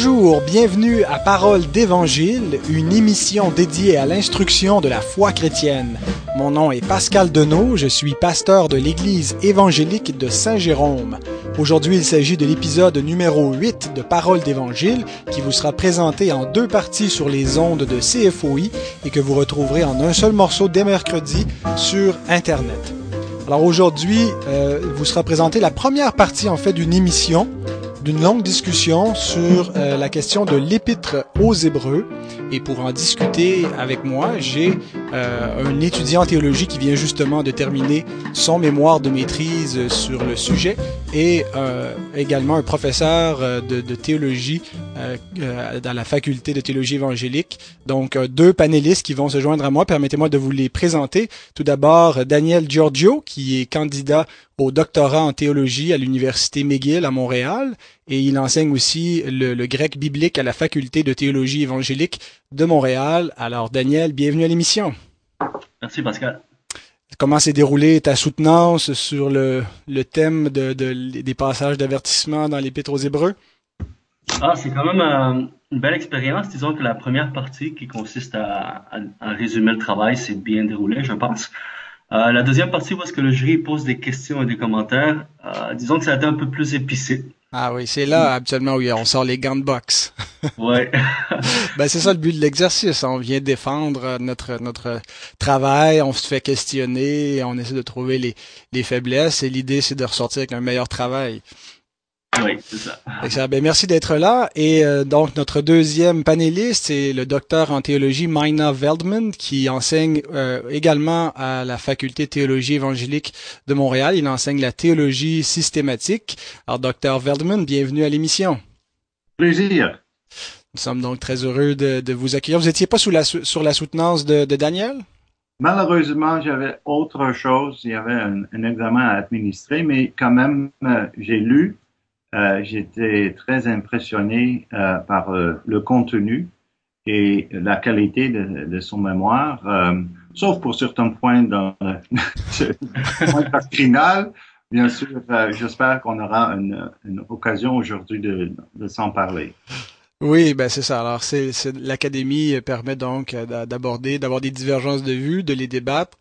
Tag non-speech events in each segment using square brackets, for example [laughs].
Bonjour, bienvenue à Parole d'Évangile, une émission dédiée à l'instruction de la foi chrétienne. Mon nom est Pascal Denot, je suis pasteur de l'Église évangélique de Saint-Jérôme. Aujourd'hui, il s'agit de l'épisode numéro 8 de Parole d'Évangile qui vous sera présenté en deux parties sur les ondes de CFOI et que vous retrouverez en un seul morceau dès mercredi sur Internet. Alors aujourd'hui, euh, vous sera présenté la première partie en fait d'une émission d'une longue discussion sur euh, la question de l'épître aux Hébreux. Et pour en discuter avec moi, j'ai euh, un étudiant en théologie qui vient justement de terminer son mémoire de maîtrise sur le sujet et euh, également un professeur de, de théologie dans la faculté de théologie évangélique. Donc deux panélistes qui vont se joindre à moi. Permettez-moi de vous les présenter. Tout d'abord, Daniel Giorgio, qui est candidat au doctorat en théologie à l'Université McGill à Montréal et il enseigne aussi le, grec biblique à la faculté de théologie évangélique de Montréal. Alors Daniel, bienvenue à l'émission. Merci Pascal. Comment s'est déroulée ta soutenance sur le, le thème de, des passages d'avertissement dans l'Épître aux Hébreux? Ah, c'est quand même euh, une belle expérience. Disons que la première partie qui consiste à, à résumer le travail s'est bien déroulée, je pense. Euh, la deuxième partie, où est-ce que le jury pose des questions et des commentaires, euh, disons que ça a été un peu plus épicé. Ah oui, c'est là habituellement où on sort les gants de boxe. [laughs] ouais. [laughs] ben c'est ça le but de l'exercice. On vient défendre notre notre travail, on se fait questionner, on essaie de trouver les les faiblesses et l'idée c'est de ressortir avec un meilleur travail. Oui, c'est ça. Ben, merci d'être là. Et euh, donc, notre deuxième panéliste, c'est le docteur en théologie Maina Veldman, qui enseigne euh, également à la faculté de théologie évangélique de Montréal. Il enseigne la théologie systématique. Alors, docteur Veldman, bienvenue à l'émission. Plaisir. Nous sommes donc très heureux de, de vous accueillir. Vous n'étiez pas sous la, sur la soutenance de, de Daniel? Malheureusement, j'avais autre chose. Il y avait un, un, examen à administrer, mais quand même, euh, j'ai lu euh, j'étais très impressionné euh, par euh, le contenu et la qualité de, de son mémoire, sauf pour certains points dans le [laughs] point final. Bien sûr, j'espère qu'on aura une, une occasion aujourd'hui de, de s'en parler. Oui, ben c'est ça. Alors, c'est, l'académie permet donc euh, d'aborder, d'avoir des divergences de vues, de les débattre.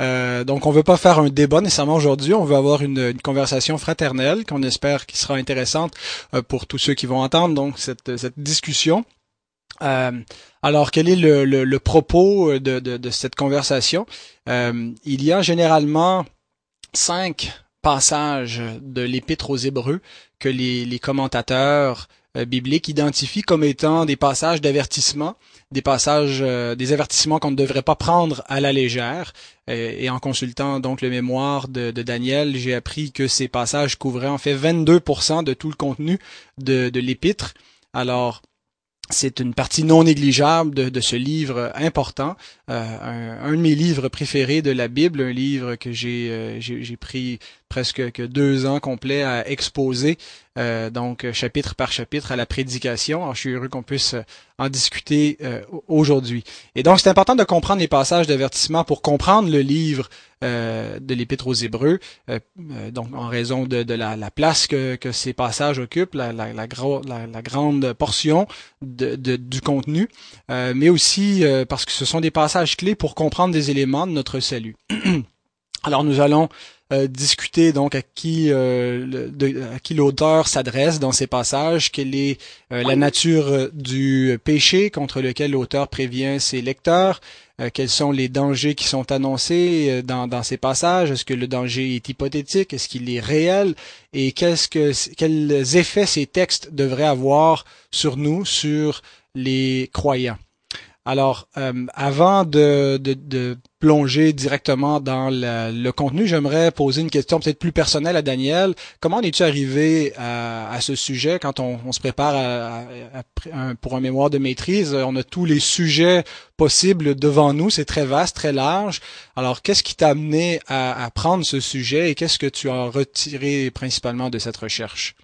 Euh, donc, on veut pas faire un débat nécessairement aujourd'hui. On veut avoir une, conversation fraternelle qu'on espère qui sera intéressante euh, pour tous ceux qui vont entendre donc cette, discussion. alors, quel est le, propos de, cette conversation? Il y a généralement cinq passages de l'Épître aux Hébreux que les commentateurs euh, biblique identifie comme étant des passages d'avertissement, des passages, euh, des avertissements qu'on ne devrait pas prendre à la légère. Euh, et en consultant donc le mémoire de, Daniel, j'ai appris que ces passages couvraient en fait 22% de tout le contenu de, l'épître. Alors, c'est une partie non négligeable de, ce livre important, un, de mes livres préférés de la Bible, un livre que j'ai pris presque que deux ans complets à exposer euh, donc chapitre par chapitre à la prédication. Alors, je suis heureux qu'on puisse euh, en discuter euh, aujourd'hui. Et donc, c'est important de comprendre les passages d'avertissement pour comprendre le livre de l'Épître aux Hébreux, donc en raison de, la, place que, ces passages occupent, la, grande portion du contenu, mais aussi parce que ce sont des passages clés pour comprendre des éléments de notre salut. [clears throat] Alors, nous allons euh, discuter donc à qui euh, à qui l'auteur s'adresse dans ces passages, quelle est euh, la nature du péché contre lequel l'auteur prévient ses lecteurs, quels sont les dangers qui sont annoncés dans, ces passages, est-ce que le danger est hypothétique, est-ce qu'il est réel, et qu'est-ce que quels effets ces textes devraient avoir sur nous, sur les croyants. Alors, avant de, plonger directement dans le, contenu, j'aimerais poser une question peut-être plus personnelle à Daniel. Comment es-tu arrivé à, ce sujet quand on, se prépare pour un mémoire de maîtrise? On a tous les sujets possibles devant nous. C'est très vaste, très large. Alors, qu'est-ce qui t'a amené à, à prendre ce sujet et qu'est-ce que tu as retiré principalement de cette recherche?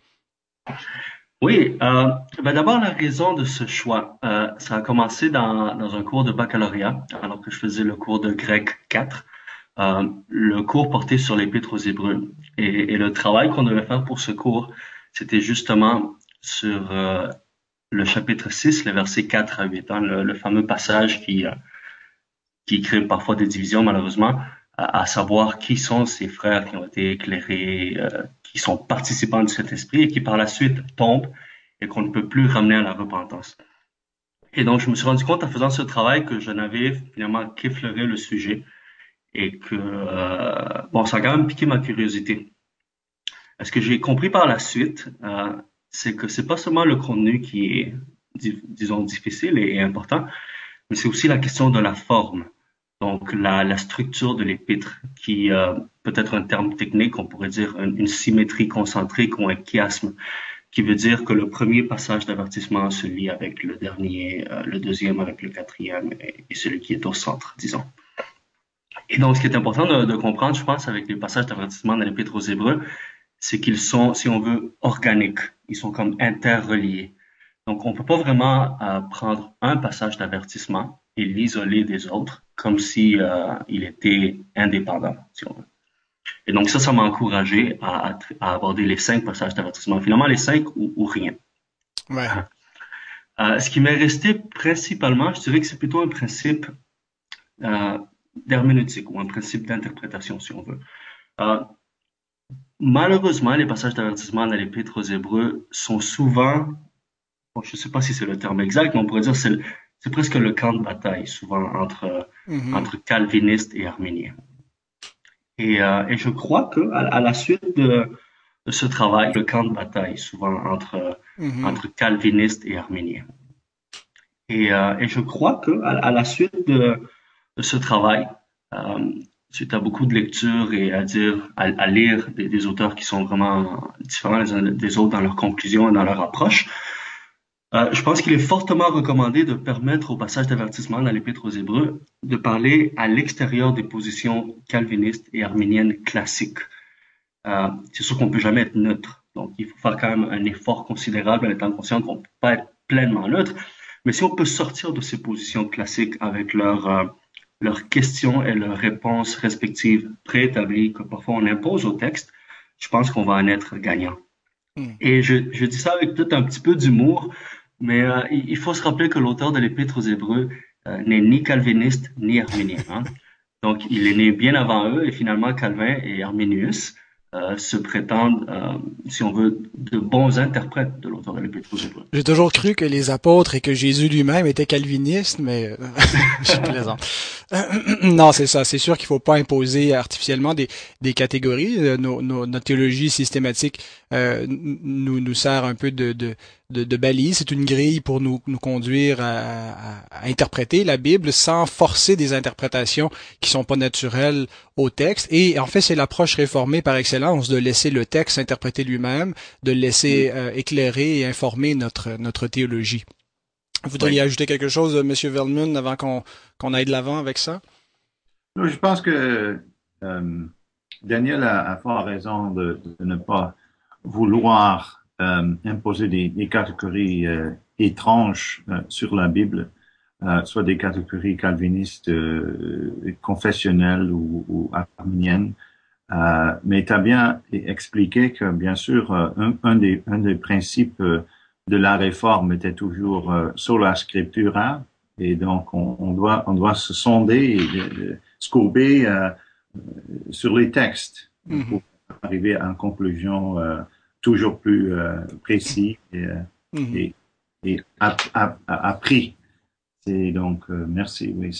Oui, euh, ben d'abord la raison de ce choix, euh, ça a commencé dans, dans un cours de baccalauréat, alors que je faisais le cours de grec 4, euh, le cours portait sur l'épître aux Hébreux. Et, et, le travail qu'on devait faire pour ce cours, c'était justement sur euh, le chapitre 6, les versets 4 à 8, hein, le, fameux passage qui, qui crée parfois des divisions malheureusement, à, savoir qui sont ces frères qui ont été éclairés, qui sont participants de cet esprit et qui par la suite tombent et qu'on ne peut plus ramener à la repentance. Et donc, je me suis rendu compte en faisant ce travail que je n'avais finalement qu'effleuré le sujet et que, euh, bon, ça a quand même piqué ma curiosité. Ce que j'ai compris par la suite, euh, c'est que c'est pas seulement le contenu qui est, disons, difficile et important, mais c'est aussi la question de la forme. Donc, la, structure de l'épître, qui euh, peut être un terme technique, on pourrait dire une, symétrie concentrique ou un chiasme qui veut dire que le premier passage d'avertissement se lit avec le dernier, euh, le deuxième avec le quatrième et, celui qui est au centre, disons. Et donc, ce qui est important de, comprendre, je pense, avec les passages d'avertissement dans l'Épître aux Hébreux, c'est qu'ils sont, si on veut, organiques. Ils sont comme interreliés. Donc, on peut pas vraiment euh, prendre un passage d'avertissement et l'isoler des autres comme si euh, il était indépendant, si on veut. Et donc ça, ça m'a encouragé à, à, aborder les cinq passages d'avertissement. Finalement, les cinq ou, ou rien. Ouais. Euh, ce qui m'est resté principalement, je dirais que c'est plutôt un principe euh, d'herméneutique ou un principe d'interprétation, si on veut. Euh, malheureusement, les passages d'avertissement dans l'Épître aux Hébreux sont souvent, bon, je ne sais pas si c'est le terme exact, mais on pourrait dire c'est c'est presque le camp de bataille, souvent entre, mm-hmm. entre calvinistes et arméniens. Et, euh, et je crois que à, la suite de, de, ce travail, le camp de bataille, souvent entre, mm-hmm. entre calvinistes et arméniens. Et, euh, et je crois que à, la suite de, de ce travail, euh, suite à beaucoup de lectures et à dire, à, à lire des, des, auteurs qui sont vraiment différents les uns des autres dans leurs conclusions et dans leur approche, euh, je pense qu'il est fortement recommandé de permettre au passage d'avertissement dans l'Épître aux Hébreux de parler à l'extérieur des positions calvinistes et arméniennes classiques. Euh, c'est sûr qu'on ne peut jamais être neutre, donc il faut faire quand même un effort considérable en étant conscient qu'on ne peut pas être pleinement neutre. Mais si on peut sortir de ces positions classiques avec leurs euh, leurs questions et leurs réponses respectives préétablies que parfois on impose au texte, je pense qu'on va en être gagnant. Hmm. Et je, je dis ça avec peut-être un petit peu d'humour, mais euh, il faut se rappeler que l'auteur de l'Épître aux Hébreux euh, n'est ni calviniste ni arménien. Hein. Donc, il est né bien avant eux et finalement Calvin et Arminius euh, se prétendent, euh, si on veut, de bons interprètes de l'auteur de l'Épître aux Hébreux. J'ai toujours cru que les apôtres et que Jésus lui-même était calviniste, mais [laughs] je plaisante. [clears throat] non, c'est ça. C'est sûr qu'il faut pas imposer artificiellement des, des catégories. Nos, nos, notre théologie systématique euh, nous, nous sert un peu de, de, de, de balise. C'est une grille pour nous, nous conduire à, à, interpréter la Bible sans forcer des interprétations qui sont pas naturelles au texte. Et en fait, c'est l'approche réformée par excellence de laisser le texte interpréter lui-même, de laisser euh, éclairer et informer notre, notre théologie. Vous voudriez ajouter quelque chose, Monsieur Verlmun, avant qu'on qu'on aille de l'avant avec ça? Je pense que euh, Daniel a, a fort raison de, de, ne pas vouloir euh, imposer des, des catégories euh, étranges euh, sur la Bible, euh, soit des catégories calvinistes, euh, confessionnelles ou, ou arméniennes. mais tu as bien expliqué que, bien sûr, un, un, des, un des principes de la réforme était toujours sur la scriptura, et donc on, on, doit, on doit se sonder et se courber sur les textes mm -hmm. pour arriver à une conclusion toujours plus euh, précis et, mm -hmm. et, et appris. Et donc, euh, merci. Oui,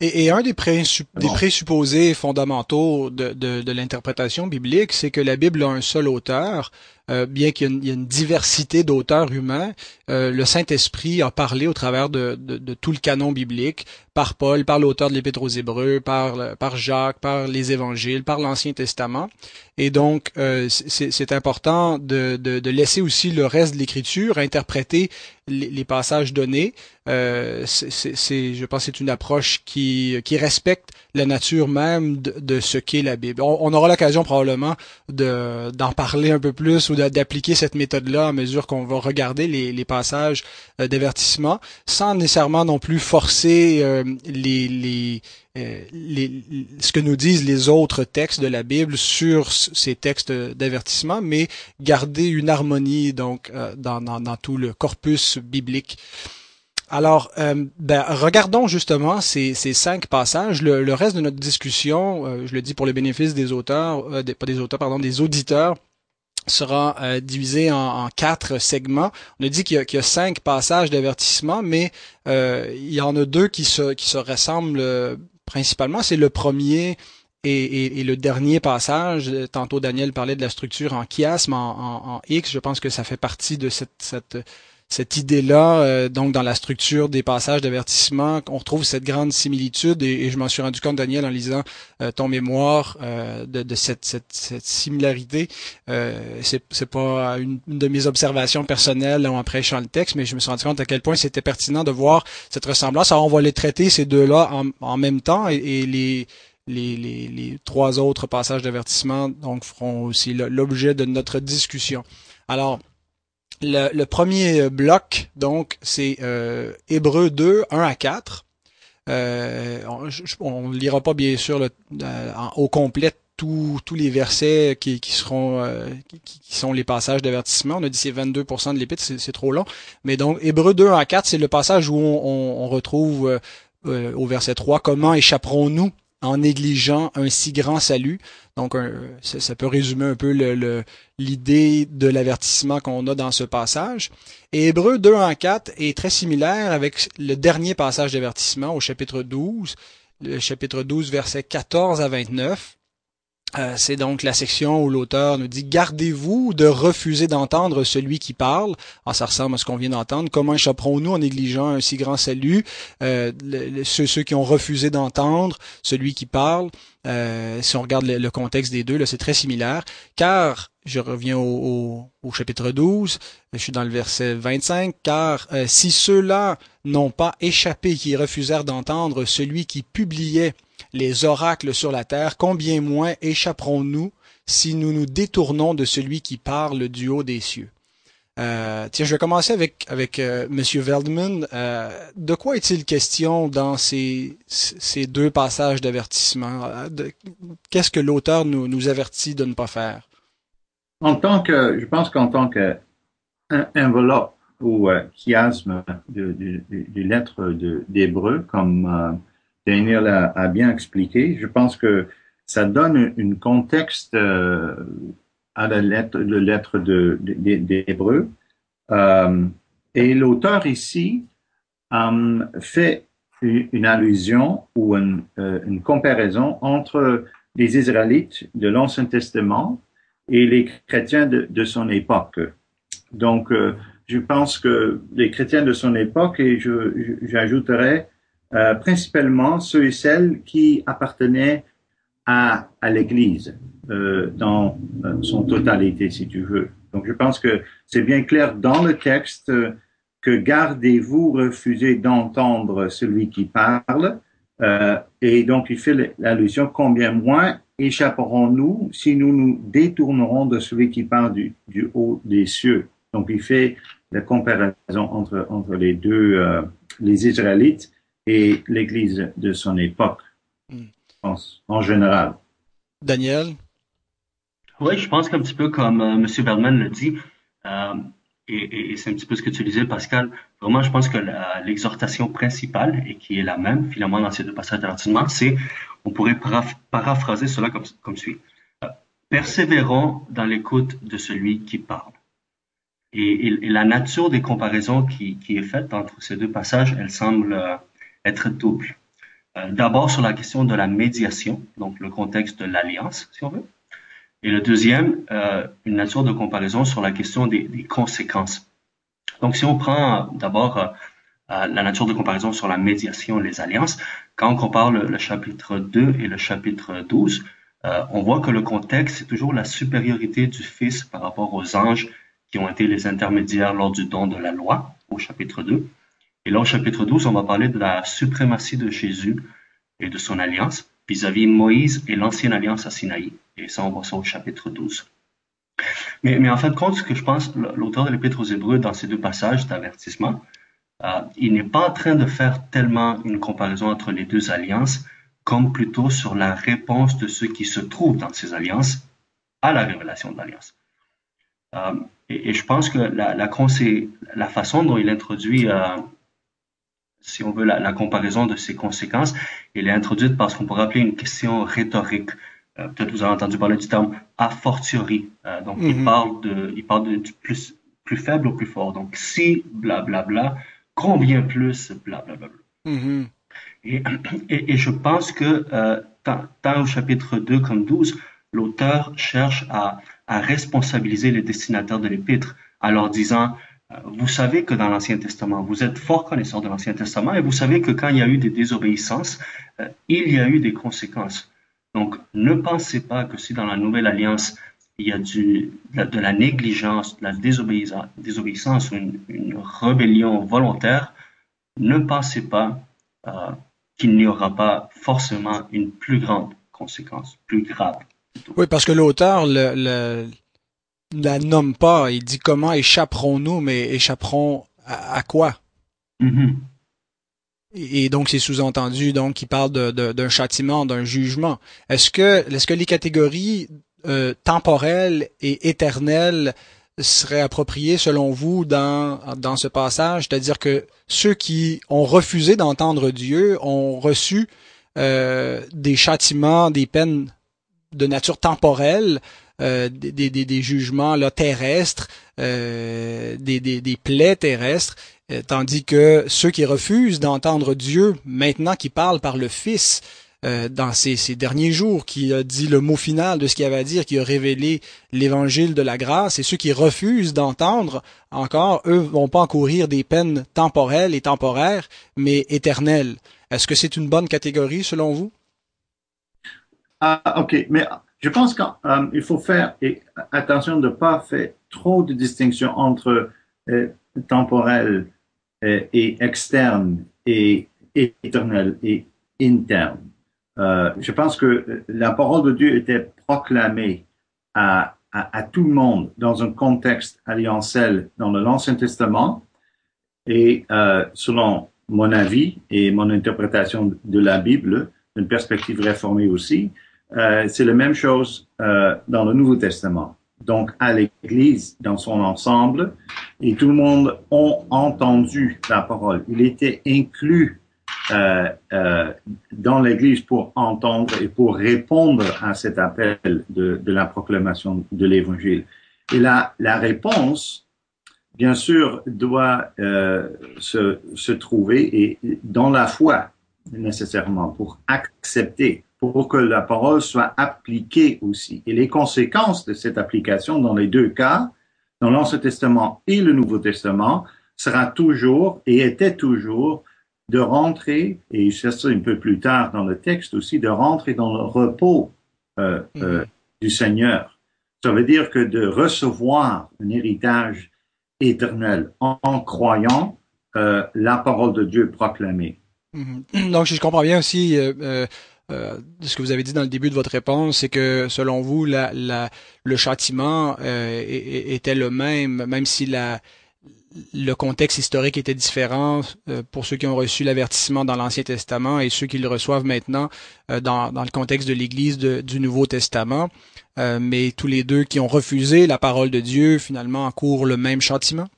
et, et, un des, présupposés, des présupposés fondamentaux de, de, de l'interprétation biblique, c'est que la Bible a un seul auteur, euh, bien qu'il y, ait une diversité d'auteurs humains, euh, le Saint-Esprit a parlé au travers de, de, de, tout le canon biblique, par Paul, par l'auteur de l'Épître aux Hébreux, par, par Jacques, par les Évangiles, par l'Ancien Testament. Et donc, euh, c'est important de, de, de, laisser aussi le reste de l'Écriture interpréter les, les, passages donnés. Euh, c'est, je pense, c'est une approche qui, qui respecte la nature même de, de ce qu'est la Bible. On, on aura l'occasion probablement de, d'en parler un peu plus d'appliquer cette méthode-là à mesure qu'on va regarder les, les passages euh, d'avertissement, sans nécessairement non plus forcer euh, les, les, les, ce que nous disent les autres textes de la Bible sur ces textes d'avertissement, mais garder une harmonie donc dans, dans, dans tout le corpus biblique. Alors, euh, ben, regardons justement ces, ces cinq passages. Le, reste de notre discussion, euh, je le dis pour le bénéfice des auteurs, euh, des, pas des auteurs, pardon, des auditeurs, sera divisé en, quatre segments. On a dit qu'il y, a cinq passages d'avertissement, mais il y en a deux qui se, qui se ressemblent principalement. C'est le premier et, et, le dernier passage. Tantôt Daniel parlait de la structure en chiasme, en, en, en X. Je pense que ça fait partie de cette, cette cette idée-là, euh, donc dans la structure des passages d'avertissement, on retrouve cette grande similitude et, je m'en suis rendu compte, Daniel, en lisant euh, ton mémoire euh, de, cette, cette, similarité. c'est, c'est pas une, de mes observations personnelles en prêchant le texte, mais je me suis rendu compte à quel point c'était pertinent de voir cette ressemblance. Alors on va les traiter ces deux-là en, même temps et, les, trois autres passages d'avertissement donc feront aussi l'objet de notre discussion. Alors, le, premier bloc, donc, c'est euh, Hébreu 2, 1 à 4. Euh, on ne lira pas, bien sûr, le, euh, au complet tous les versets qui, qui seront euh, qui, sont les passages d'avertissement. On a dit c'est 22% de l'épître, c'est trop long. Mais donc, Hébreu 2, 1 à 4, c'est le passage où on, on, retrouve au verset 3 comment échapperons-nous en négligeant un si grand salut. Donc, ça, peut résumer un peu l'idée de l'avertissement qu'on a dans ce passage. Et Hébreu 2 en 4 est très similaire avec le dernier passage d'avertissement au chapitre 12, le chapitre 12, versets 14 à 29. Euh, c'est donc la section où l'auteur nous dit Gardez-vous de refuser d'entendre celui qui parle. Ah, ça ressemble à ce qu'on vient d'entendre. Comment échapperons-nous en négligeant un si grand salut euh, ceux, qui ont refusé d'entendre celui qui parle? Euh, si on regarde le, contexte des deux, c'est très similaire. Car, je reviens au, au, chapitre 12, je suis dans le verset 25, car si ceux-là n'ont pas échappé, qui refusèrent d'entendre celui qui publiait les oracles sur la terre, combien moins échapperons-nous si nous nous détournons de celui qui parle du haut des cieux? Euh, tiens, je vais commencer avec avec euh, Veldman. Euh, de quoi est-il question dans ces ces deux passages d'avertissement? Qu'est-ce que l'auteur nous avertit de ne pas faire? En tant que, je pense qu'en tant que enveloppe ou chiasme de, de, lettres d'hébreu, comme Daniel a, bien expliqué. Je pense que ça donne un contexte euh, à la lettre, le lettre de, d'Hébreu. Euh, et l'auteur ici euh, fait une allusion ou une, une, comparaison entre les Israélites de l'Ancien Testament et les chrétiens de, de son époque. Donc, je pense que les chrétiens de son époque, et j'ajouterais euh, principalement ceux et celles qui appartenaient à, l'Église euh, dans euh, son totalité, si tu veux. Donc, je pense que c'est bien clair dans le texte que gardez-vous, refusez d'entendre celui qui parle. Et donc, il fait l'allusion combien moins échapperons-nous si nous nous détournerons de celui qui parle du, haut des cieux? Donc, il fait la comparaison entre, entre les deux, les Israélites et l'Église de son époque, hmm. en général. Daniel? Oui, je pense qu'un petit peu comme euh, M. Berman le dit, euh, et, et, c'est un petit peu ce que tu disais, Pascal, vraiment, je pense que l'exhortation principale, et qui est la même finalement dans ces deux passages d'avertissement, c'est, on pourrait paraphraser cela comme, comme suit. Euh, persévérons dans l'écoute de celui qui parle. Et, et, la nature des comparaisons qui, qui, est faite entre ces deux passages, elle semble euh, être double. Euh, D'abord sur la question de la médiation, donc le contexte de l'alliance, si on veut. Et le deuxième, euh, une nature de comparaison sur la question des, conséquences. Donc si on prend d'abord euh, euh, la nature de comparaison sur la médiation, les alliances, quand on compare le, le chapitre 2 et le chapitre 12, euh, on voit que le contexte, c'est toujours la supériorité du Fils par rapport aux anges qui ont été les intermédiaires lors du don de la loi, au chapitre 2. Et là, au chapitre 12, on va parler de la suprématie de Jésus et de son alliance vis-à-vis Moïse et l'ancienne alliance à Sinaï. Et ça, on voit ça au chapitre 12. Mais, en fin de compte, ce que je pense, l'auteur de l'Épître aux Hébreux, dans ces deux passages d'avertissement, euh, il n'est pas en train de faire tellement une comparaison entre les deux alliances, comme plutôt sur la réponse de ceux qui se trouvent dans ces alliances à la révélation de l'alliance. Euh, et, je pense que la façon dont il introduit, euh, si on veut, la, la, comparaison de ces conséquences, il est introduite par ce qu'on pourrait appeler une question rhétorique. Euh, peut-être vous avez entendu parler du terme a fortiori. Euh, donc, il mm-hmm. parle de, il parle de, du plus, plus faible au plus fort. Donc, si blablabla, bla, bla, combien plus blablabla. Bla, mm-hmm. et, et, et, je pense que euh, tant, tant, au chapitre 2 comme 12, l'auteur cherche à, à, responsabiliser les destinataires de l'épître en leur disant, vous savez que dans l'Ancien Testament, vous êtes fort connaisseur de l'Ancien Testament et vous savez que quand il y a eu des désobéissances, euh, il y a eu des conséquences. Donc, ne pensez pas que si dans la Nouvelle Alliance, il y a de, la, négligence, de la désobéissance, ou une, une, rébellion volontaire, ne pensez pas euh, qu'il n'y aura pas forcément une plus grande conséquence, plus grave. Oui, parce que l'auteur le, le, la nomme pas. Il dit comment échapperons-nous, mais échapperons à, à quoi? Mm-hmm. Et donc, c'est sous-entendu, donc, il parle d'un de, de, châtiment, d'un jugement. Est-ce que, est-ce que les catégories euh, temporelles et éternelles seraient appropriées, selon vous, dans, dans ce passage? C'est-à-dire que ceux qui ont refusé d'entendre Dieu ont reçu euh, des châtiments, des peines de nature temporelle, des, des, des, jugements là, terrestres, euh, des, des, des plaies terrestres, euh, tandis que ceux qui refusent d'entendre Dieu, maintenant qui parle par le Fils, euh, dans ces, ces, derniers jours, qui a dit le mot final de ce qu'il avait à dire, qui a révélé l'évangile de la grâce, et ceux qui refusent d'entendre encore, eux vont pas encourir des peines temporelles et temporaires, mais éternelles. Est-ce que c'est une bonne catégorie selon vous? Ah, ok, mais je pense qu'il faut faire attention de ne pas faire trop de distinctions entre euh, temporel euh, et externe et éternel et interne. Euh, je pense que la parole de Dieu était proclamée à, à, tout le monde dans un contexte alliancel dans l'Ancien Testament. Et euh, selon mon avis et mon interprétation de la Bible, d'une perspective réformée aussi, euh, c'est la même chose euh, dans le Nouveau Testament donc à l'Église dans son ensemble, et tout le monde a entendu la parole. Il était inclus euh, dans l'Église pour entendre et pour répondre à cet appel de, la proclamation de l'Évangile. Et la, la réponse, bien sûr, doit se, se trouver et dans la foi nécessairement pour accepter pour que la parole soit appliquée aussi. Et les conséquences de cette application dans les deux cas, dans l'Ancien Testament et le Nouveau Testament, sera toujours et était toujours de rentrer, et c'est ça un peu plus tard dans le texte aussi, de rentrer dans le repos euh, euh, mm-hmm. du Seigneur. Ça veut dire que de recevoir un héritage éternel en, croyant euh, la parole de Dieu proclamée. Mm-hmm. Donc, je comprends bien aussi, euh, ce que vous avez dit dans le début de votre réponse, c'est que selon vous, le châtiment euh, était le même, même si le contexte historique était différent euh, pour ceux qui ont reçu l'avertissement dans l'Ancien Testament et ceux qui le reçoivent maintenant euh, dans, dans, le contexte de l'Église du Nouveau Testament. mais tous les deux qui ont refusé la parole de Dieu, finalement, encourent le même châtiment.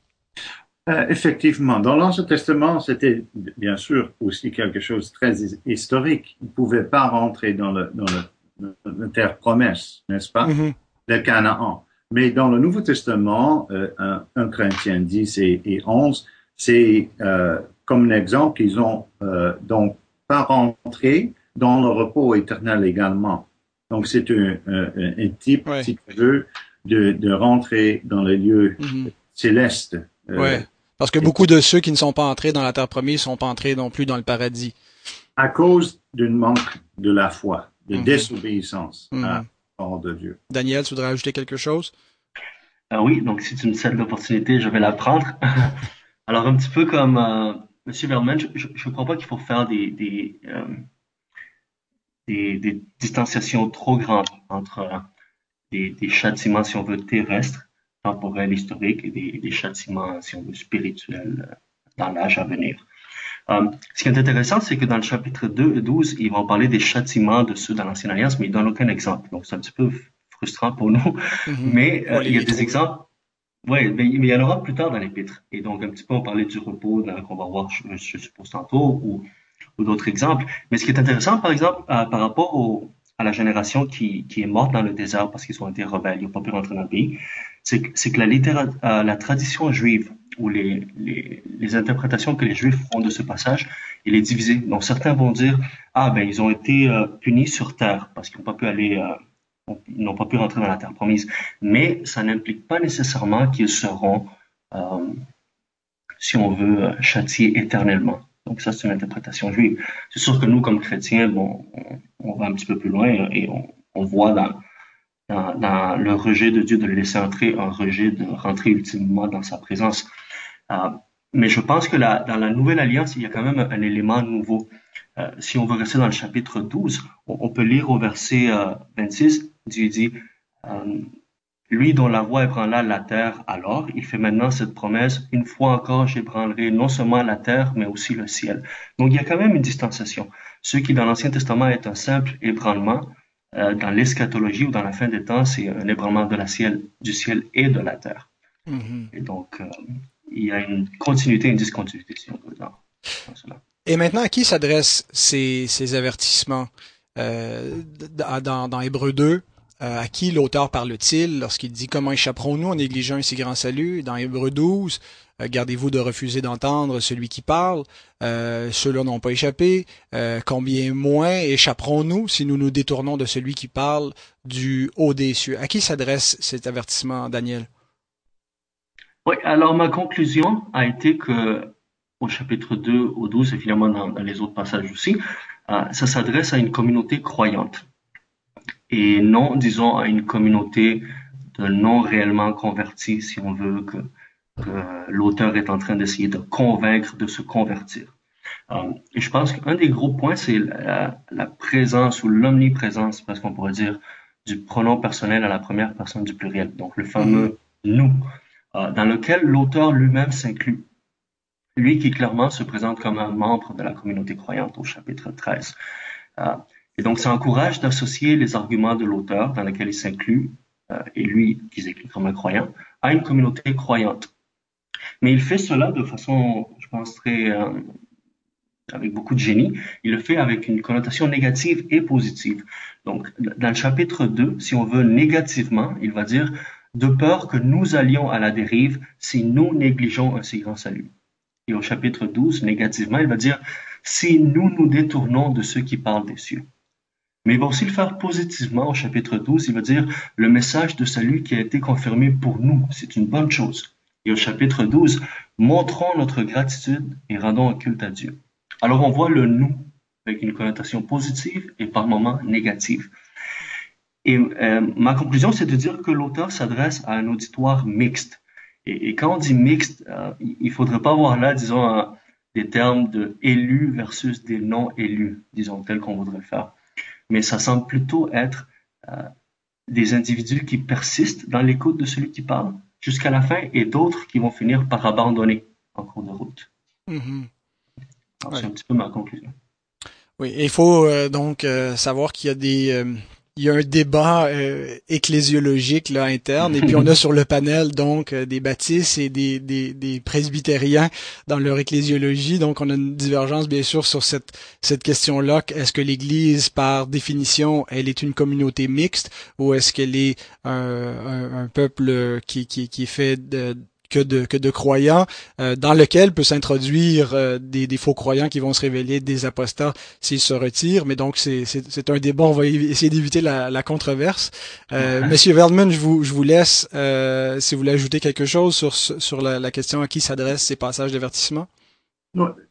Euh, effectivement, dans l'Ancien Testament, c'était bien sûr aussi quelque chose de très historique. Ils ne pouvaient pas rentrer dans, le, dans le, la terre promesse, n'est-ce pas, mm le Canaan. Mais dans le Nouveau Testament, euh, 1, Corinthiens 10 et, et 11, c'est euh, comme un exemple qu'ils ont euh, donc pas rentré dans le repos éternel également. Donc c'est un, un, un, type, si tu veux, de, de rentrer dans les lieux mm-hmm. célestes. Ouais. Parce que beaucoup de ceux qui ne sont pas entrés dans la terre promise sont pas entrés non plus dans le paradis. À cause d'un manque de la foi, de mhm. désobéissance à la parole de Dieu. Daniel, tu voudrais ajouter quelque chose? Ah oui, donc si tu me cèdes l'opportunité, je vais la prendre. [laughs] Alors, un petit peu comme euh, M. Verman, je ne crois pas qu'il faut faire des, des, euh, des, des, distanciations trop grandes entre des, des, châtiments, si on veut, terrestres, temporels, historiques, et des, des châtiments, si on veut, spirituels dans l'âge à venir. Euh, ce qui est intéressant, c'est que dans le chapitre 2 et 12, ils vont parler des châtiments de ceux dans l'Ancienne Alliance, mais ils donnent aucun exemple. Donc, c'est un petit peu frustrant pour nous. Mm-hmm. Mais euh, il y a des exemples. Oui, mais, il y en aura plus tard dans l'Épître. Et donc, un petit peu, on parlait du repos qu'on va voir, je, je, suppose, tantôt, ou, ou d'autres exemples. Mais ce qui est intéressant, par exemple, euh, par rapport au, à la génération qui, qui est morte dans le désert parce qu'ils ont été rebelles, ils n'ont pas pu rentrer dans le pays, c'est que la, littérature, la tradition juive ou les, les, interprétations que les Juifs font de ce passage, il est divisé. Donc certains vont dire ah ben ils ont été euh, punis sur terre parce qu'ils n'ont pas pu aller, euh, n'ont pas pu rentrer dans la terre promise. Mais ça n'implique pas nécessairement qu'ils seront, euh, si on veut, châtiés éternellement. Donc ça c'est une interprétation juive. C'est sûr que nous comme chrétiens, bon, on, va un petit peu plus loin et on, on voit dans dans, le rejet de Dieu, de le laisser entrer, un rejet de rentrer ultimement dans sa présence. Euh, mais je pense que la, dans la nouvelle alliance, il y a quand même un, élément nouveau. Euh, si on veut rester dans le chapitre 12, on, peut lire au verset 26, euh, Dieu dit, lui dont la voix ébranla la terre alors, il fait maintenant cette promesse, une fois encore j'ébranlerai non seulement la terre, mais aussi le ciel. Donc il y a quand même une distanciation. Ce qui dans l'Ancien Testament est un simple ébranlement, dans l'eschatologie ou dans la fin des temps, c'est un ébranlement de la ciel, du ciel et de la terre. Mm-hmm. Et donc, il y a une continuité, une discontinuité, si on veut, dans, cela. Et maintenant, à qui s'adressent ces, ces avertissements? Euh, dans, dans Hébreu 2? Euh, à qui l'auteur parle-t-il lorsqu'il dit comment échapperons-nous en négligeant un si grand salut? Dans Hébreu 12, euh, gardez-vous de refuser d'entendre celui qui parle. Euh, Ceux-là n'ont pas échappé. Euh, combien moins échapperons-nous si nous nous détournons de celui qui parle du haut des cieux? À qui s'adresse cet avertissement, Daniel? Oui, alors ma conclusion a été que au chapitre 2 au 12 et finalement dans, les autres passages aussi, euh, ça s'adresse à une communauté croyante et non, disons, à une communauté de non réellement convertis, si on veut, que l'auteur est en train d'essayer de convaincre de se convertir. Euh, et je pense qu'un des gros points, c'est la, la, présence ou l'omniprésence, parce qu'on pourrait dire, du pronom personnel à la première personne du pluriel, donc le fameux nous. Euh, dans lequel l'auteur lui-même s'inclut. Lui qui clairement se présente comme un membre de la communauté croyante au chapitre 13. Euh, et donc ça encourage d'associer les arguments de l'auteur dans lequel il s'inclut, euh, et lui qui s'inclut comme un croyant, à une communauté croyante. Mais il fait cela de façon, je pense, très avec beaucoup de génie. Il le fait avec une connotation négative et positive. Donc, dans le chapitre 2, si on veut négativement, il va dire de peur que nous allions à la dérive si nous négligeons un si grand salut. Et au chapitre 12, négativement, il va dire si nous nous détournons de ceux qui parlent des cieux. Mais il va aussi le faire positivement au chapitre 12, il va dire le message de salut qui a été confirmé pour nous, c'est une bonne chose. Et au chapitre 12, montrons notre gratitude et rendons un culte à Dieu. Alors on voit le nous avec une connotation positive et par moments négative. Et euh, ma conclusion, c'est de dire que l'auteur s'adresse à un auditoire mixte. Et, quand on dit mixte, euh, il faudrait pas voir là, disons, des termes de élus versus des non élus, disons, tel qu'on voudrait faire. Mais ça semble plutôt être euh, des individus qui persistent dans l'écoute de celui qui parle jusqu'à la fin et d'autres qui vont finir par abandonner en cours de route. Mm-hmm. C'est un petit peu ma conclusion. Oui, il faut donc savoir qu'il y a des il y a un débat euh, ecclésiologique là interne et puis on a [laughs] sur le panel donc euh, des baptistes et des, des, des, presbytériens dans leur ecclésiologie. Donc on a une divergence bien sûr sur cette cette question là est-ce que l'Église par définition elle est une communauté mixte ou est-ce qu'elle est un, un, un, peuple qui, qui, qui fait de que de, que de croyants, euh, dans lequel peut s'introduire euh, des, des, faux croyants qui vont se révéler des apostats s'ils se retirent. Mais donc c'est, c'est, un débat, on va essayer d'éviter la, la controverse. Euh, Monsieur Veldman, je vous, je vous laisse, euh, si vous voulez ajouter quelque chose sur, sur la, la question à qui s'adressent ces passages d'avertissement.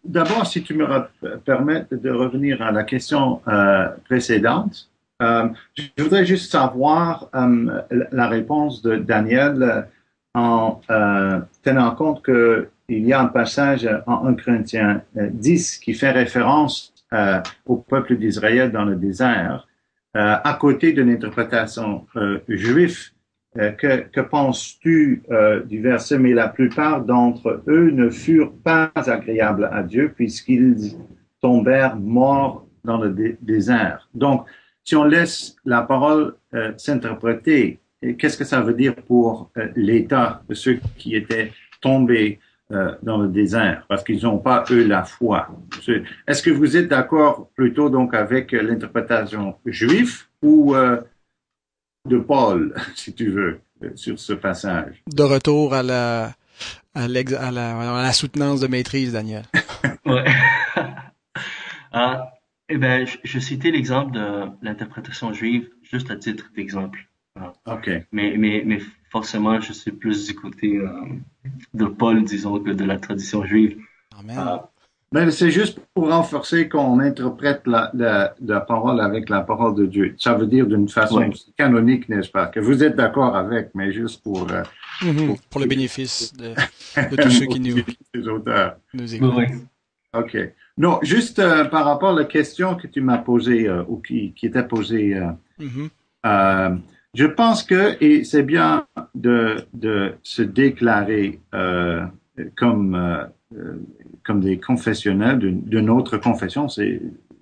D'abord, si tu me permets de revenir à la question précédente, je voudrais juste savoir la réponse de Daniel en euh, tenant compte qu'il y a un passage en 1 Corinthiens 10 qui fait référence euh, au peuple d'Israël dans le désert. euh, à côté d'une interprétation euh, juive, euh, que, que penses-tu euh, du verset Mais la plupart d'entre eux ne furent pas agréables à Dieu puisqu'ils tombèrent morts dans le dé- désert. Donc, si on laisse la parole euh, s'interpréter, qu'est-ce que ça veut dire pour euh, l'état de ceux qui étaient tombés euh, dans le désert? Parce qu'ils n'ont pas eux la foi. Est-ce que vous êtes d'accord plutôt donc avec l'interprétation juive ou euh, de Paul, [laughs] si tu veux, sur ce passage? De retour à la, à, la, à la soutenance de maîtrise, Daniel. [laughs] Ouais. Ah, eh ben, je, je citais l'exemple de l'interprétation juive juste à titre d'exemple. OK. Mais, mais, mais forcément, je suis plus du côté euh, de Paul, disons, que de la tradition juive. Amen. Ah, Mais c'est juste pour renforcer qu'on interprète la, la, la parole avec la parole de Dieu. Ça veut dire d'une façon Ouais. canonique, n'est-ce pas? Que vous êtes d'accord avec, mais juste pour, euh, Mhm. Pour le bénéfice de, [laughs] de tous ceux qui nous, les auteurs. nous écoutent. oui. OK. Non, juste euh, par rapport à la question que tu m'as posée euh, ou qui, qui était posée, euh, Mhm. Je pense que et c'est bien de, de se déclarer euh, comme euh, euh, comme des confessionnels d'une autre confession. C'est,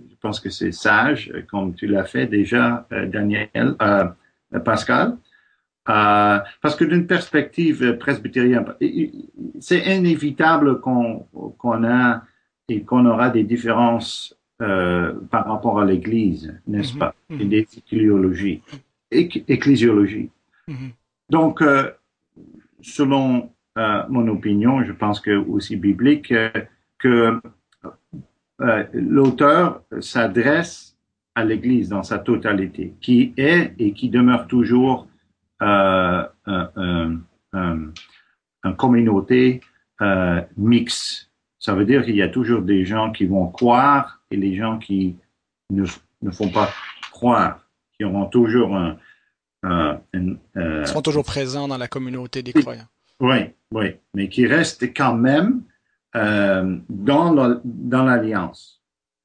je pense que c'est sage, comme tu l'as fait déjà, euh, Daniel, euh, Pascal. Euh, parce que d'une perspective presbytérienne, c'est inévitable qu'on qu'on a et qu'on aura des différences euh, par rapport à l'Église, n'est-ce Mhm, pas, mhm. et des ecclésiologies. Ecclésiologie. Mhm. Donc, euh, selon euh, mon opinion, je pense que aussi biblique, euh, que l'auteur s'adresse à l'Église dans sa totalité, qui est et qui demeure toujours euh, un, un, un, un communauté mixte. Ça veut dire qu'il y a toujours des gens qui vont croire et les gens qui ne, ne font pas croire, qui auront toujours un, un, un, euh, Ils seront toujours présents dans la communauté des croyants. oui, oui, mais qui restent quand même euh, dans la- dans l'alliance,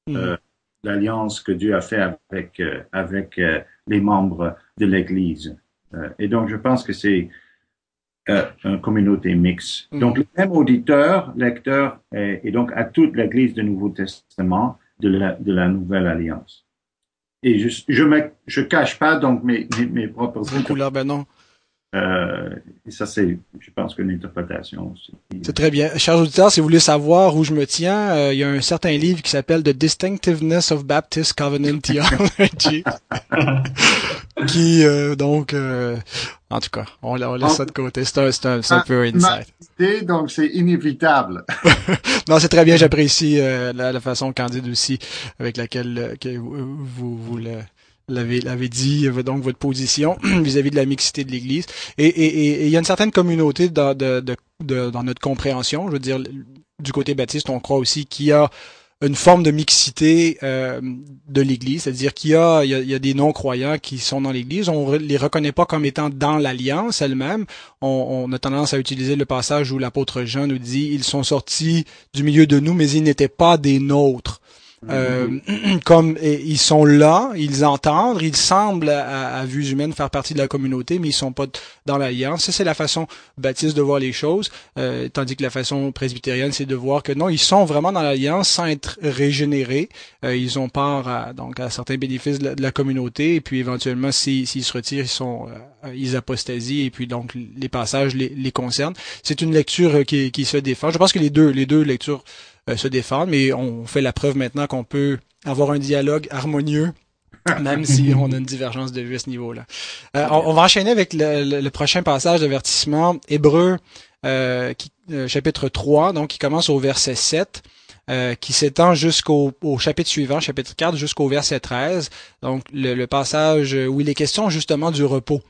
Mhm. euh, l'alliance que Dieu a fait avec euh, avec les membres de l'Église. Et donc, je pense que c'est une communauté mixte. Mhm. Donc, le même auditeur, lecteur, et, et donc à toute l'Église du Nouveau Testament de la, de la Nouvelle Alliance. Et je je me je cache pas donc mes mes, mes propres là, ben non. euh, et ça, c'est, je pense qu'une interprétation. c'est- C'est très bien. Chers auditeurs, si vous voulez savoir où je me tiens, euh, il y a un certain livre qui s'appelle The Distinctiveness of Baptist Covenant Theology. [laughs] [laughs] qui, euh, donc, en tout cas, on, on laisse ça de côté. C'est un, c'est un, c'est un peu insight. Donc, c'est inévitable. [laughs] Non, c'est très bien. J'apprécie euh, la, la façon candide aussi avec laquelle euh, que vous, vous, le- l'avez, l'avez dit, donc votre position [clears throat] vis-à-vis de la mixité de l'Église. Et, et, et- et il y a une certaine communauté dans, de, de, de- dans notre compréhension. Je veux dire, du côté baptiste, on croit aussi qu'il y a une forme de mixité euh, de l'Église, c'est-à-dire qu'il y a, des non-croyants qui sont dans l'Église. On les reconnaît pas comme étant dans l'alliance elle-même. On, on a tendance à utiliser le passage où l'apôtre Jean nous dit ils sont sortis du milieu de nous, mais ils n'étaient pas des nôtres. Euh, [clears throat] comme ils sont là, ils entendent, ils semblent à, à vue humaine faire partie de la communauté, mais ils sont pas dans l'alliance. Ça, c'est la façon baptiste de voir les choses, euh, tandis que la façon presbytérienne, c'est de voir que non, ils sont vraiment dans l'alliance sans être régénérés. Euh, ils ont part à, donc à certains bénéfices de la, communauté, et puis éventuellement, s'ils s'ils se retirent, ils sont euh, ils apostasient, et puis donc les passages les, les concernent. C'est une lecture euh, qui, qui se défend. Je pense que les deux les deux lectures euh, se défendent, mais on fait la preuve maintenant qu'on peut avoir un dialogue harmonieux, [laughs] même si on a une divergence de vue à ce niveau-là. Euh, on, on va enchaîner avec le, le- le prochain passage d'avertissement, Hébreu, euh, qui- euh, chapitre 3, donc qui commence au verset 7. euh, qui s'étend jusqu'au au chapitre suivant, chapitre 4, jusqu'au verset 13. Donc, le, le passage où il est question justement du repos.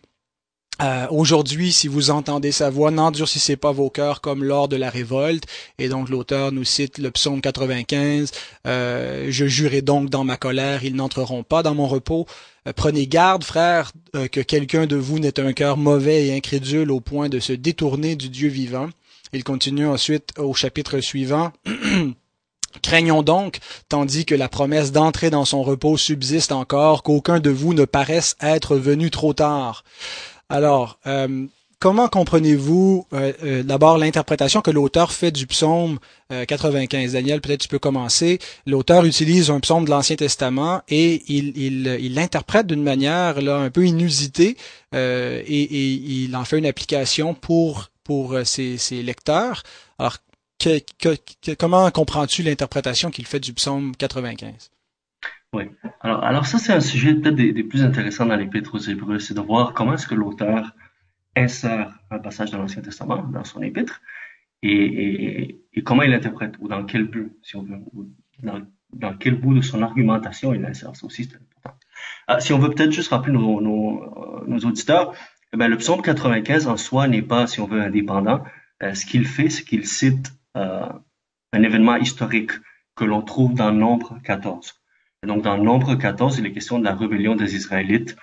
Euh, Aujourd'hui, si vous entendez sa voix, n'endurcissez pas vos cœurs comme lors de la révolte. Et donc l'auteur nous cite le psaume 95. Euh, je jurai donc dans ma colère, ils n'entreront pas dans mon repos. Euh, prenez garde, frères, que quelqu'un de vous n'ait un cœur mauvais et incrédule au point de se détourner du Dieu vivant. Il continue ensuite au chapitre suivant. [clears throat] Craignons donc, tandis que la promesse d'entrer dans son repos subsiste encore, qu'aucun de vous ne paraisse être venu trop tard. Alors, euh, comment comprenez-vous euh, euh, d'abord l'interprétation que l'auteur fait du psaume 95 Daniel, peut-être tu peux commencer. L'auteur utilise un psaume de l'Ancien Testament et il, l'interprète d'une manière un peu inusitée et, et, il en fait une application pour, ses, ses lecteurs. Alors, comment comprends-tu l'interprétation qu'il fait du psaume 95? Oui. Alors, alors ça, c'est un sujet peut-être des, plus intéressants dans l'Épître aux Hébreux, c'est de voir comment est-ce que l'auteur insère un passage de l'Ancien Testament dans son épître et, comment il l'interprète, ou dans quel but, si on veut, ou dans, quel bout de son argumentation il l'insère. Ça aussi, c'est important. Ah, si on veut peut-être juste rappeler nos, nos auditeurs, eh ben, le psaume 95 en soi n'est pas, si on veut, indépendant. Euh, ce qu'il fait, c'est qu'il cite euh, un événement historique que l'on trouve dans Nombre 14. Donc, dans Nombre 14, il est question de la rébellion des Israélites,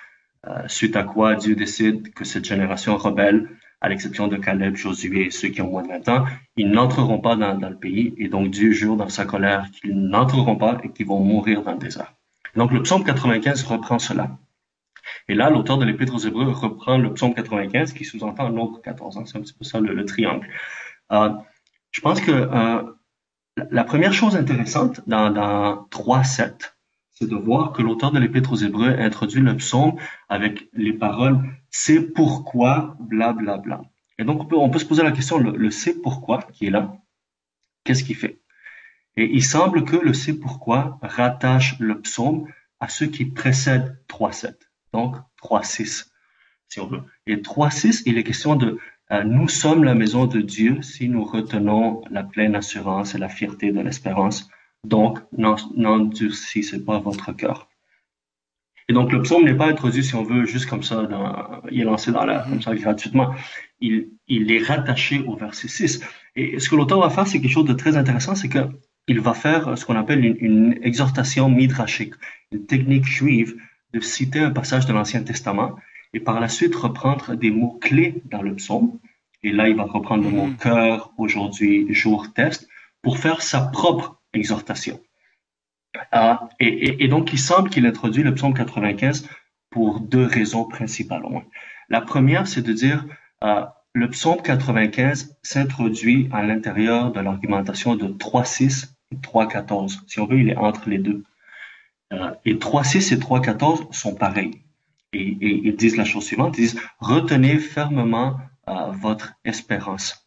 euh, suite à quoi Dieu décide que cette génération rebelle, à l'exception de Caleb, Josué et ceux qui ont moins de 20 ans, ils n'entreront pas dans, dans, le pays. Et donc, Dieu jure dans sa colère qu'ils n'entreront pas et qu'ils vont mourir dans le désert. Donc, le psaume 95 reprend cela. Et là, l'auteur de l'Épître aux Hébreux reprend le psaume 95 qui sous-entend Nombre 14. Hein, c'est un petit peu ça le, triangle. Euh, je pense que euh, la première chose intéressante dans, dans 3.7, c'est de voir que l'auteur de l'Épître aux Hébreux introduit le psaume avec les paroles « c'est pourquoi bla bla bla ». Et donc, on peut, on peut, se poser la question, le, c'est pourquoi qui est là, qu'est-ce qu'il fait? Et il semble que le c'est pourquoi rattache le psaume à ceux qui précèdent 3.7, donc 3.6, si on veut. Et 3.6, il est question de euh, nous sommes la maison de Dieu si nous retenons la pleine assurance et la fierté de l'espérance. Donc, n'endurcissez pas votre cœur. Et donc, le psaume n'est pas introduit, si on veut, juste comme ça, dans, il est lancé dans l'air, comme ça, gratuitement. Il, il est rattaché au verset 6. Et ce que l'auteur va faire, c'est quelque chose de très intéressant, c'est que il va faire ce qu'on appelle une, une, exhortation midrashique, une technique juive de citer un passage de l'Ancien Testament et par la suite reprendre des mots-clés dans le psaume. Et là, il va reprendre le mot mm. cœur, aujourd'hui, jour, test, pour faire sa propre exhortation. Ah, et, donc, il semble qu'il introduit le psaume 95 pour deux raisons principales La première, c'est de dire, euh, le psaume 95 s'introduit à l'intérieur de l'argumentation de 3.6 et 3.14. Si on veut, il est entre les deux. Euh, et 3.6 et 3.14 sont pareils et, ils disent la chose suivante, ils disent retenez fermement euh, votre espérance.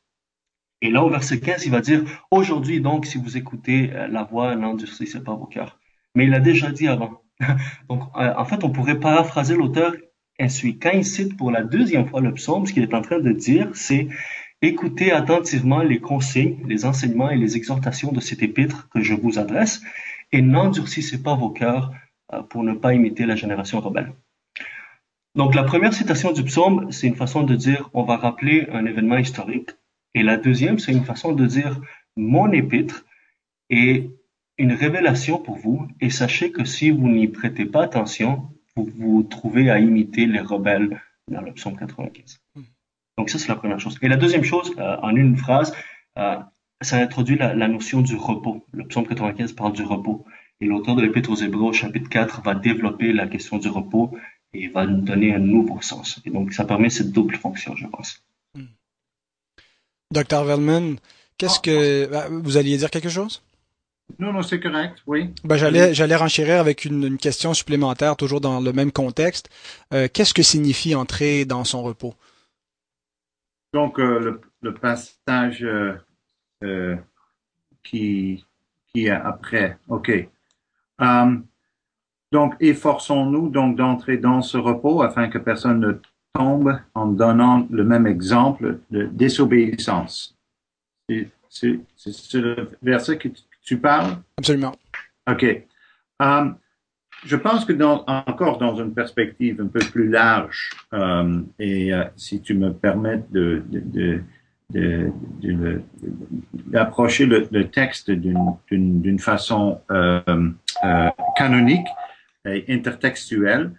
Et là, au verset 15, il va dire, aujourd'hui donc, si vous écoutez euh, la voix, n'endurcissez pas vos cœurs. Mais il l'a déjà dit avant. [laughs] donc, euh, en fait, on pourrait paraphraser l'auteur ainsi. Quand il cite pour la deuxième fois le psaume, ce qu'il est en train de dire, c'est écoutez attentivement les conseils, les enseignements et les exhortations de cet épître que je vous adresse et n'endurcissez pas vos cœurs pour ne pas imiter la génération rebelle. Donc la première citation du psaume, c'est une façon de dire on va rappeler un événement historique. Et la deuxième, c'est une façon de dire mon épître est une révélation pour vous et sachez que si vous n'y prêtez pas attention, vous vous trouvez à imiter les rebelles dans le psaume 95. Donc ça, c'est la première chose. Et la deuxième chose, euh, en une phrase, euh, ça introduit la, la, notion du repos. Le psaume 95 parle du repos. Et l'auteur de l'Épître aux Hébreux, chapitre 4, va développer la question du repos et va nous donner un nouveau sens. Et donc, ça permet cette double fonction, je pense. Docteur Vellman, qu'est-ce ah. que bah, vous alliez dire quelque chose? Non, non, c'est correct, oui. Ben, j'allais, j'allais renchérir avec une, question supplémentaire, toujours dans le même contexte. Euh, qu'est-ce que signifie entrer dans son repos? Donc, euh, le, passage euh, qui qui est après. OK. Um, donc, efforçons-nous donc d'entrer dans ce repos afin que personne ne tombe en donnant le même exemple de désobéissance. C'est le verset que tu parles? Absolument. OK. Um, je pense que dans, encore dans une perspective un peu plus large, um, et euh, si tu me permets de, de, de, d'approcher le, le, texte d'une façon euh, euh, canonique, intertextuel.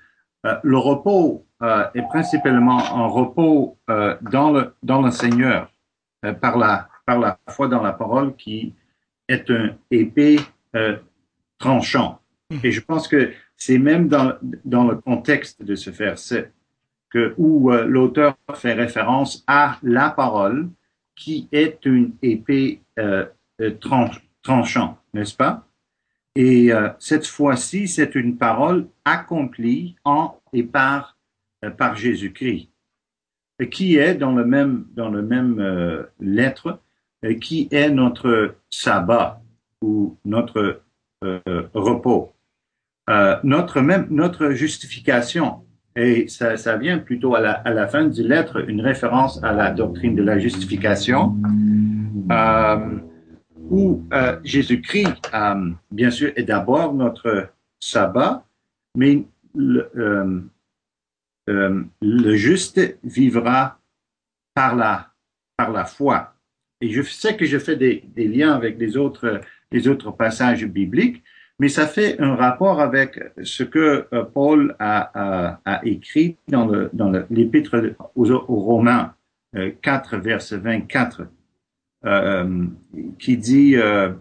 Euh, le repos euh, est principalement un repos euh, dans le dans le Seigneur par la par la foi dans la parole qui est un épée euh, tranchant. Mhm. Et je pense que c'est même dans, dans le contexte de ce verset que, où euh, l'auteur fait référence à la parole qui est une épée euh, euh, tranch- tranchant, n'est-ce pas? Et euh, cette fois-ci, c'est une parole accomplie en et par, euh, par Jésus-Christ, Et qui est dans le même, dans le même euh, lettre, euh, qui est notre sabbat ou notre euh, repos, Euh, notre même notre justification. Et ça, ça vient plutôt à la, à la fin du lettre, une référence à la doctrine de la justification, euh, où euh, Jésus-Christ, euh, bien sûr, est d'abord notre sabbat, mais le, euh, euh, le juste vivra par la, par la foi. Et je sais que je fais des, liens avec les autres, les autres passages bibliques, mais ça fait un rapport avec ce que euh, Paul a, écrit dans dans le- l'épître aux, Romains euh, 4 verset 24 euh, qui dit euh,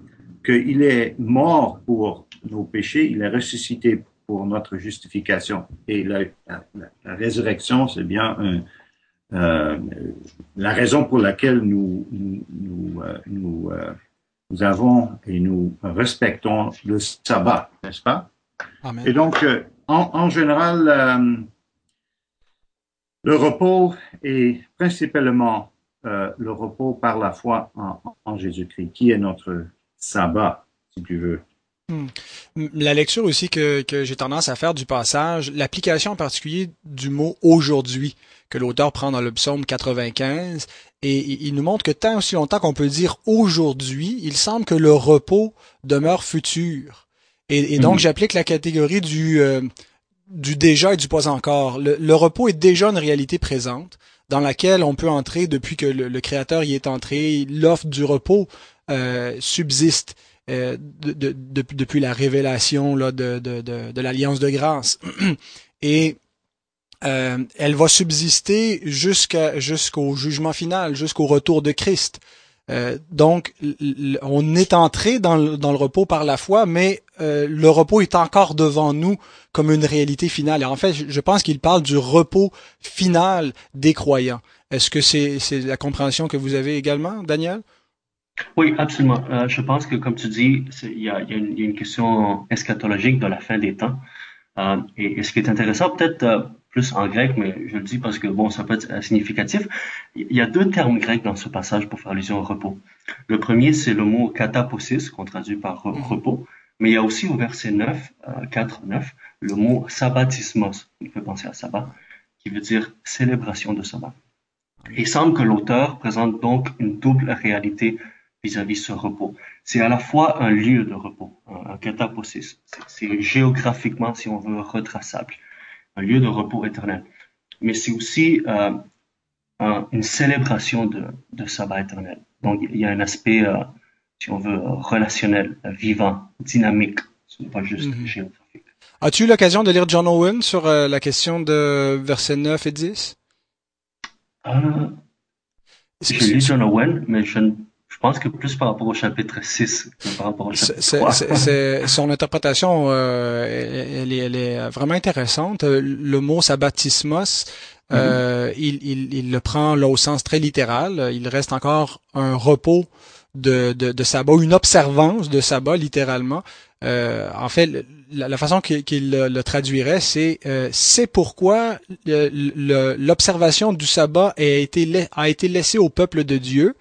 qu'il est mort pour nos péchés, il est ressuscité pour notre justification. Et la, la, la résurrection, c'est bien un, euh, la raison pour laquelle nous nous nous, euh, nous, euh, nous avons et nous respectons le sabbat, n'est-ce pas? Amen. Et donc, en, en général, le repos est principalement le repos par la foi en, en Jésus-Christ, qui est notre sabbat, si tu veux. La lecture aussi que, que j'ai tendance à faire du passage, l'application en particulier du mot aujourd'hui que l'auteur prend dans le psaume 95, et il nous montre que tant aussi longtemps qu'on peut dire aujourd'hui, il semble que le repos demeure futur. Et, et donc Mhm. j'applique la catégorie du, euh, du déjà et du pas encore. Le, le repos est déjà une réalité présente dans laquelle on peut entrer depuis que le, le Créateur y est entré. L'offre du repos euh, subsiste de- de- de- depuis la révélation là, de, de, l'alliance de grâce. [clears throat] Et euh, elle va subsister jusqu'à jusqu'au jugement final, jusqu'au retour de Christ. Euh, donc, on est entré dans le, dans le repos par la foi, mais euh, le repos est encore devant nous comme une réalité finale. Et en fait, je, pense qu'il parle du repos final des croyants. Est-ce que c'est c'est la compréhension que vous avez également, Daniel? Oui, absolument. Euh, je pense que, comme tu dis, c'est- il y a, il y a une, il y a une question eschatologique de la fin des temps. Euh, et, et ce qui est intéressant, peut-être euh, plus en grec, mais je le dis parce que bon, ça peut être euh, significatif. Il y a deux termes grecs dans ce passage pour faire allusion au repos. Le premier, c'est le mot kataposis, qu'on traduit par re- Mhm. repos. Mais il y a aussi au verset 9, euh, 4, 9, le mot sabbatismos, qui fait penser à sabbat, qui veut dire célébration de sabbat. Il semble que l'auteur présente donc une double réalité vis-à-vis ce repos. C'est à la fois un lieu de repos, un, un kataposis. C'est- géographiquement, si on veut, retraçable. Un lieu de repos éternel. Mais c'est aussi euh, un- une célébration de, de sabbat éternel. Donc, il y a un aspect, euh, si on veut, relationnel, vivant, dynamique. Ce n'est pas juste Mhm. géographique. As-tu eu l'occasion de lire John Owen sur euh, la question de versets 9 et 10? Euh, j'ai lu John Owen, mais je, ne- je pense que plus par rapport au chapitre 6 que par rapport au chapitre C'est- 3. c'est- c'est- son interprétation, euh, elle, est, elle est vraiment intéressante. Euh, Le mot sabbatismos, euh, il, il, il le prend là au sens très littéral. Il reste encore un repos de, de, de sabbat, une observance de sabbat littéralement. Euh, en fait, la, la façon qu'il qu'il le, le traduirait, c'est euh, c'est pourquoi l'observation du sabbat a été, lai- a été laissée au peuple de Dieu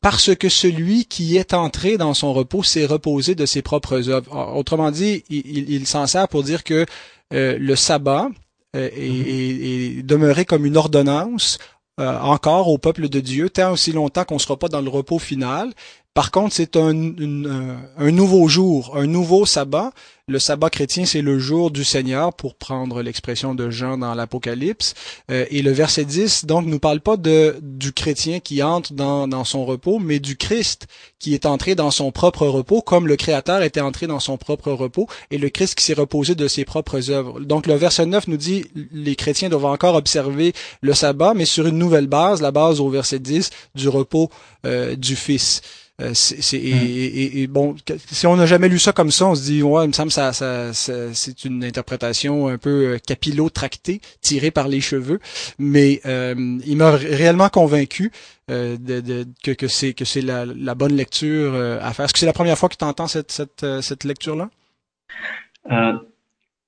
parce que celui qui est entré dans son repos s'est reposé de ses propres œuvres. Autrement dit, il, il- il s'en sert pour dire que euh, le sabbat euh, est, est- est demeuré comme une ordonnance euh, encore au peuple de Dieu, tant aussi longtemps qu'on ne sera pas dans le repos final. Par contre, c'est euh, un nouveau jour, un nouveau sabbat. Le sabbat chrétien, c'est le jour du Seigneur, pour prendre l'expression de Jean dans l'Apocalypse. Euh, et le verset 10, donc, nous parle pas de, du chrétien qui entre dans, dans son repos, mais du Christ qui est entré dans son propre repos, comme le Créateur était entré dans son propre repos, et le Christ qui s'est reposé de ses propres œuvres. Donc, le verset 9 nous dit, les chrétiens doivent encore observer le sabbat, mais sur une nouvelle base, la base au verset 10 du repos euh, du Fils. Euh, c'est hmm. et, bon, si on n'a jamais lu ça comme ça, on se dit ouais, il me semble ça, ça, c'est une interprétation un peu capillotractée, tirée par les cheveux. Mais il m'a réellement convaincu de, que, que c'est que c'est la, la, bonne lecture à faire. Est-ce que c'est la première fois que tu entends cette, cette, cette lecture là?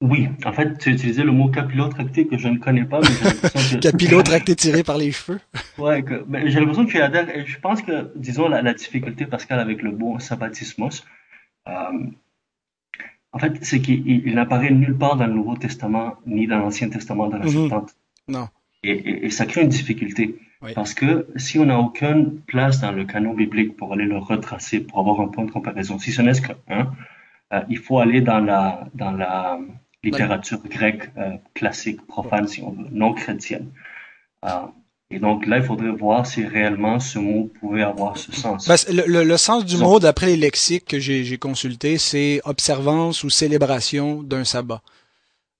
Oui, en fait, tu utilisé le mot capillotracté que je ne connais pas, que... [laughs] capillotracté tiré par les cheveux. ouais, que, ben, j'ai l'impression que tu adhères. Et je pense que, disons, la, la difficulté, Pascal, avec le mot sabbatismos, euh, en fait, c'est qu'il il, n'apparaît nulle part dans le Nouveau Testament, ni dans l'Ancien Testament de la mhm. Septante. Non. Et, et, ça crée une difficulté. Parce que si on n'a aucune place dans le canon biblique pour aller le retracer, pour avoir un point de comparaison, si ce n'est qu'un, euh, il faut aller dans la, dans la, littérature grecque euh, classique, profane, si on veut, non chrétienne. Euh, et donc là, il faudrait voir si réellement ce mot pouvait avoir ce sens. Ben, le, le, sens du mot, d'après les lexiques que j'ai consultés, c'est observance ou célébration d'un sabbat.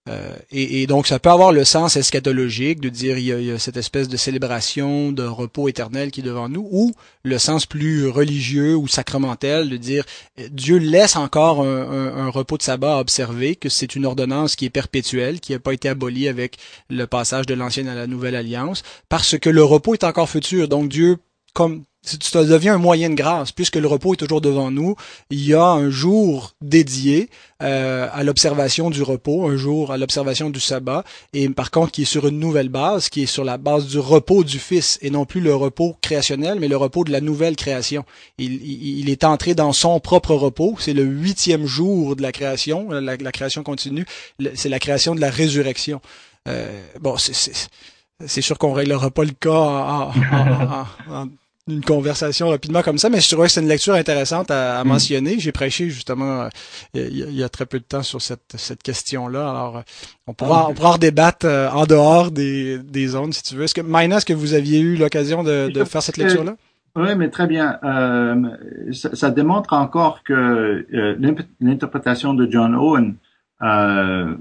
Euh, et, donc, ça peut avoir le sens eschatologique de dire il y, a, cette espèce de célébration de repos éternel qui est devant nous, ou le sens plus religieux ou sacramentel de dire euh, Dieu laisse encore un, un, un repos de sabbat à observer, que c'est une ordonnance qui est perpétuelle, qui n'a pas été abolie avec le passage de l'ancienne à la nouvelle alliance, parce que le repos est encore futur. Donc Dieu comme ça devient un moyen de grâce, puisque le repos est toujours devant nous. Il y a un jour dédié euh, à l'observation du repos, un jour à l'observation du sabbat, et par contre qui est sur une nouvelle base, qui est sur la base du repos du Fils, et non plus le repos créationnel, mais le repos de la nouvelle création. Il, il, est entré dans son propre repos, c'est le huitième jour de la création, la, création continue, c'est la création de la résurrection. Euh, bon, c'est sûr qu'on réglera pas le cas en, en, en, une conversation rapidement comme ça, mais je trouvais que c'est une lecture intéressante à, mm. mentionner. J'ai prêché justement euh, il y, a, très peu de temps sur cette, cette question-là. Alors, euh, on pourra, ah, on pourra en débattre euh, en dehors des, des zones, si tu veux. Est-ce que, Maïna, est-ce que vous aviez eu l'occasion de, de faire cette lecture-là? Oui, mais très bien. Euh, ça, ça, démontre encore que l'interprétation de John Owen euh,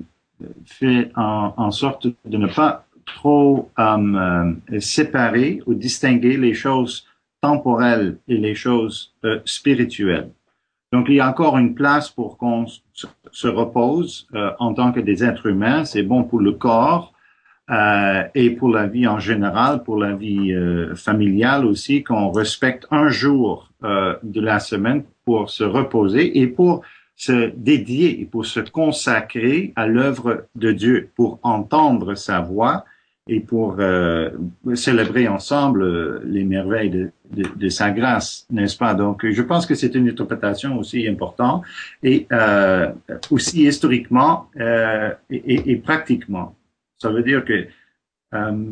fait en, en, sorte de ne pas trop euh, séparer ou distinguer les choses temporelles et les choses euh, spirituelles. Donc, il y a encore une place pour qu'on se repose euh, en tant que des êtres humains. C'est bon pour le corps euh, et pour la vie en général, pour la vie euh, familiale aussi, qu'on respecte un jour de la semaine pour se reposer et pour se dédier et pour se consacrer à l'œuvre de Dieu, pour entendre sa voix et pour euh, célébrer ensemble euh, les merveilles de, de, de sa grâce, n'est-ce pas? Donc, je pense que c'est une interprétation aussi importante et euh, aussi historiquement euh, et, et, pratiquement. Ça veut dire que euh,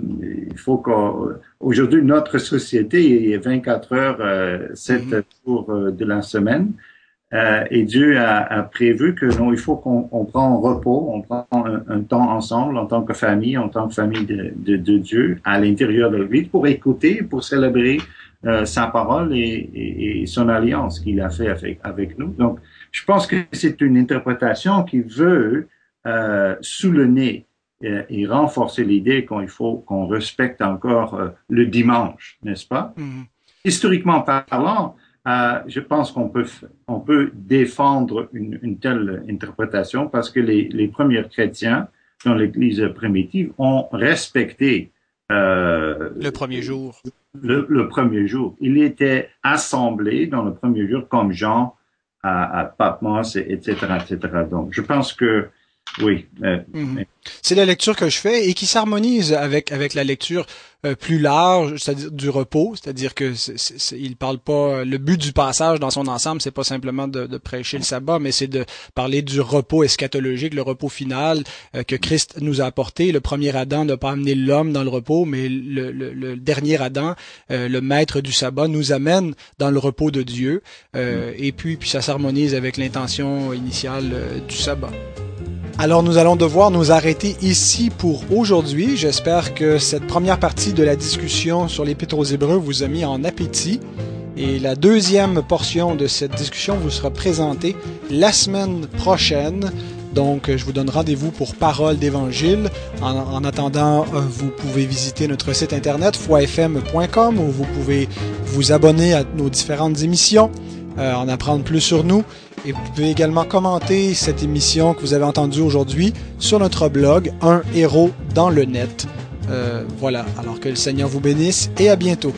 il faut qu'aujourd'hui notre société est 24 heures, 7 mm-hmm. jours de la semaine. Euh, et Dieu a, a, prévu que non, il faut qu'on on prend un repos, on prend un, temps ensemble en tant que famille, en tant que famille de, de, de Dieu à l'intérieur de l'Église pour écouter, pour célébrer euh, sa parole et, et, et son alliance qu'il a fait avec, avec, nous. Donc, je pense que c'est une interprétation qui veut euh, souligner et, et renforcer l'idée qu'il faut qu'on respecte encore euh, le dimanche, n'est-ce pas? Mm-hmm. Historiquement parlant, euh, je pense qu'on peut, on peut défendre une, une, telle interprétation parce que les, les premiers chrétiens dans l'Église primitive ont respecté euh, le premier jour. Le, le, premier jour. Il était assemblé dans le premier jour comme Jean à, à Patmos, etc., etc. Donc, je pense que oui. Euh, mhm. C'est la lecture que je fais et qui s'harmonise avec avec la lecture euh, plus large, c'est-à-dire du repos, c'est-à-dire que il parle pas le but du passage dans son ensemble, c'est pas simplement de, de, prêcher le sabbat, mais c'est de parler du repos eschatologique, le repos final euh, que Christ nous a apporté. Le premier Adam n'a pas amené l'homme dans le repos, mais le, le, le dernier Adam, le maître du sabbat, nous amène dans le repos de Dieu. Et puis puis ça s'harmonise avec l'intention initiale du sabbat. Alors nous allons devoir nous arrêter ici pour aujourd'hui. J'espère que cette première partie de la discussion sur l'Épître aux Hébreux vous a mis en appétit. Et la deuxième portion de cette discussion vous sera présentée la semaine prochaine Donc, je vous donne rendez-vous pour Parole d'Évangile. En, attendant, vous pouvez visiter notre site internet foifm.com où vous pouvez vous abonner à nos différentes émissions, en apprendre plus sur nous. Et vous pouvez également commenter cette émission que vous avez entendue aujourd'hui sur notre blog Un héros dans le net. voilà, alors que le Seigneur vous bénisse et à bientôt.